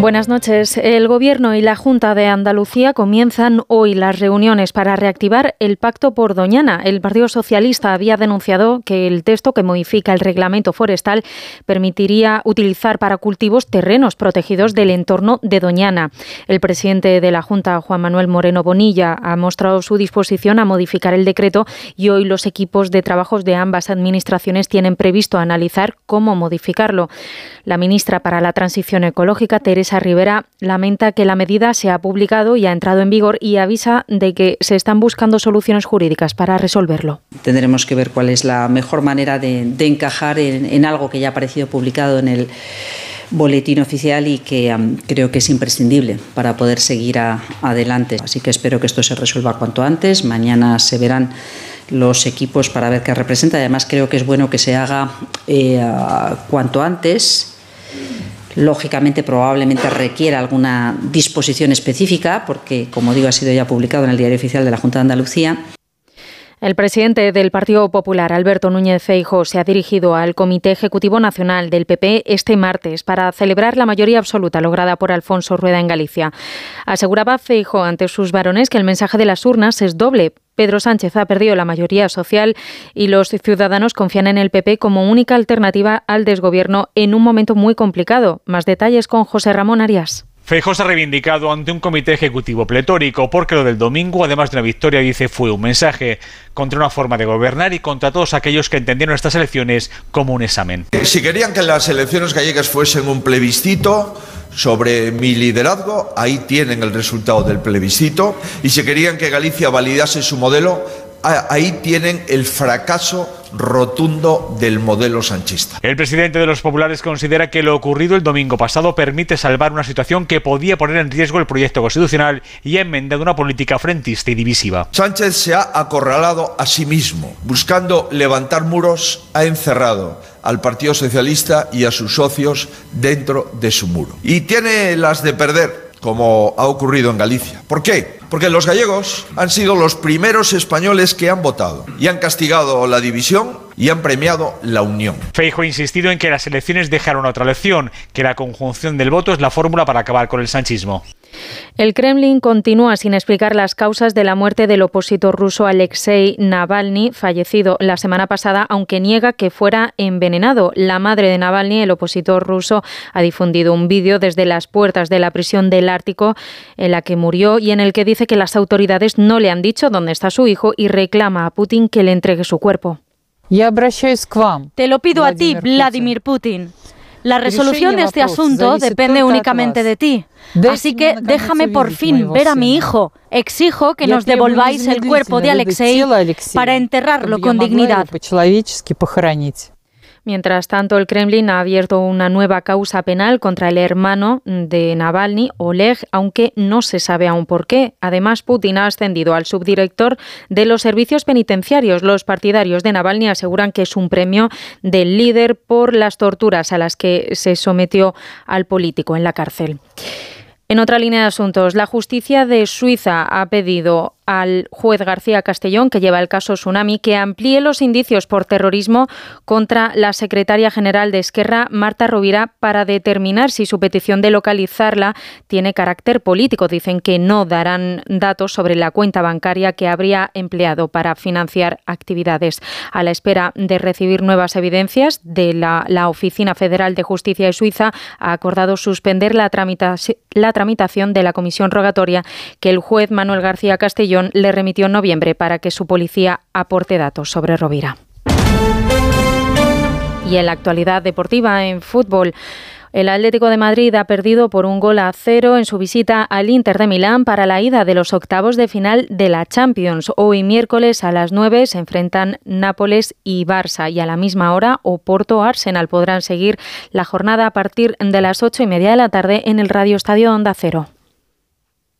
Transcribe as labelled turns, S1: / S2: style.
S1: Buenas noches. El Gobierno y la Junta de Andalucía comienzan hoy las reuniones para reactivar el pacto por Doñana. El Partido Socialista había denunciado que el texto que modifica el reglamento forestal permitiría utilizar para cultivos terrenos protegidos del entorno de Doñana. El presidente de la Junta, Juan Manuel Moreno Bonilla, ha mostrado su disposición a modificar el decreto y hoy los equipos de trabajos de ambas administraciones tienen previsto analizar cómo modificarlo. La ministra para la Transición Ecológica, Teresa Rivera lamenta que la medida se ha publicado y ha entrado en vigor y avisa de que se están buscando soluciones jurídicas para resolverlo.
S2: Tendremos que ver cuál es la mejor manera de, encajar en, algo que ya ha aparecido publicado en el boletín oficial y que creo que es imprescindible para poder seguir adelante. Así que espero que esto se resuelva cuanto antes. Mañana se verán los equipos para ver qué representa. Además, creo que es bueno que se haga eh, cuanto antes lógicamente probablemente requiera alguna disposición específica, porque, como digo, ha sido ya publicado en el Diario Oficial de la Junta de Andalucía.
S1: El presidente del Partido Popular, Alberto Núñez Feijo, se ha dirigido al Comité Ejecutivo Nacional del PP este martes para celebrar la mayoría absoluta lograda por Alfonso Rueda en Galicia. Aseguraba Feijo ante sus varones que el mensaje de las urnas es doble. Pedro Sánchez ha perdido la mayoría social y los ciudadanos confían en el PP como única alternativa al desgobierno en un momento muy complicado. Más detalles con José Ramón Arias.
S3: Feijóo se ha reivindicado ante un comité ejecutivo pletórico porque lo del domingo, además de una victoria, dice, fue un mensaje contra una forma de gobernar y contra todos aquellos que entendieron estas elecciones como un examen.
S4: Si querían que las elecciones gallegas fuesen un plebiscito sobre mi liderazgo, ahí tienen el resultado del plebiscito. Y si querían que Galicia validase su modelo, ahí tienen el fracaso rotundo del modelo sanchista.
S3: El presidente de los populares considera que lo ocurrido el domingo pasado permite salvar una situación que podía poner en riesgo el proyecto constitucional y ha enmendado una política frentista y divisiva.
S4: Sánchez se ha acorralado a sí mismo. Buscando levantar muros, ha encerrado al Partido Socialista y a sus socios dentro de su muro. Y tiene las de perder, como ha ocurrido en Galicia. ¿Por qué? Porque los gallegos han sido los primeros españoles que han votado y han castigado la división y han premiado la unión.
S3: Feijo ha insistido en que las elecciones dejaron otra lección, que la conjunción del voto es la fórmula para acabar con el sanchismo.
S1: El Kremlin continúa sin explicar las causas de la muerte del opositor ruso Alexei Navalny, fallecido la semana pasada, aunque niega que fuera envenenado. La madre de Navalny, el opositor ruso, ha difundido un vídeo desde las puertas de la prisión del Ártico en la que murió y en el que dice que las autoridades no le han dicho dónde está su hijo y reclama a Putin que le entregue su cuerpo.
S5: Te lo pido a ti, Vladimir Putin. La resolución de este asunto depende únicamente de ti. Así que déjame por fin ver a mi hijo. Exijo que nos devolváis el cuerpo de Alexei para enterrarlo con dignidad.
S1: Mientras tanto, el Kremlin ha abierto una nueva causa penal contra el hermano de Navalny, Oleg, aunque no se sabe aún por qué. Además, Putin ha ascendido al subdirector de los servicios penitenciarios. Los partidarios de Navalny aseguran que es un premio del líder por las torturas a las que se sometió al político en la cárcel. En otra línea de asuntos, la justicia de Suiza ha pedido al juez García Castellón, que lleva el caso Tsunami, que amplíe los indicios por terrorismo contra la secretaria general de Esquerra, Marta Rovira, para determinar si su petición de localizarla tiene carácter político. Dicen que no darán datos sobre la cuenta bancaria que habría empleado para financiar actividades. A la espera de recibir nuevas evidencias, de la, Oficina Federal de Justicia de Suiza ha acordado suspender la, la tramitación de la comisión rogatoria que el juez Manuel García Castellón le remitió en noviembre para que su policía aporte datos sobre Rovira. Y en la actualidad deportiva en fútbol. El Atlético de Madrid ha perdido por un gol a cero en su visita al Inter de Milán para la ida de los octavos de final de la Champions. Hoy miércoles a las 9 se enfrentan Nápoles y Barça y a la misma hora Oporto Arsenal podrán seguir la jornada a partir de las ocho y media de la tarde en el Radio Estadio Onda Cero.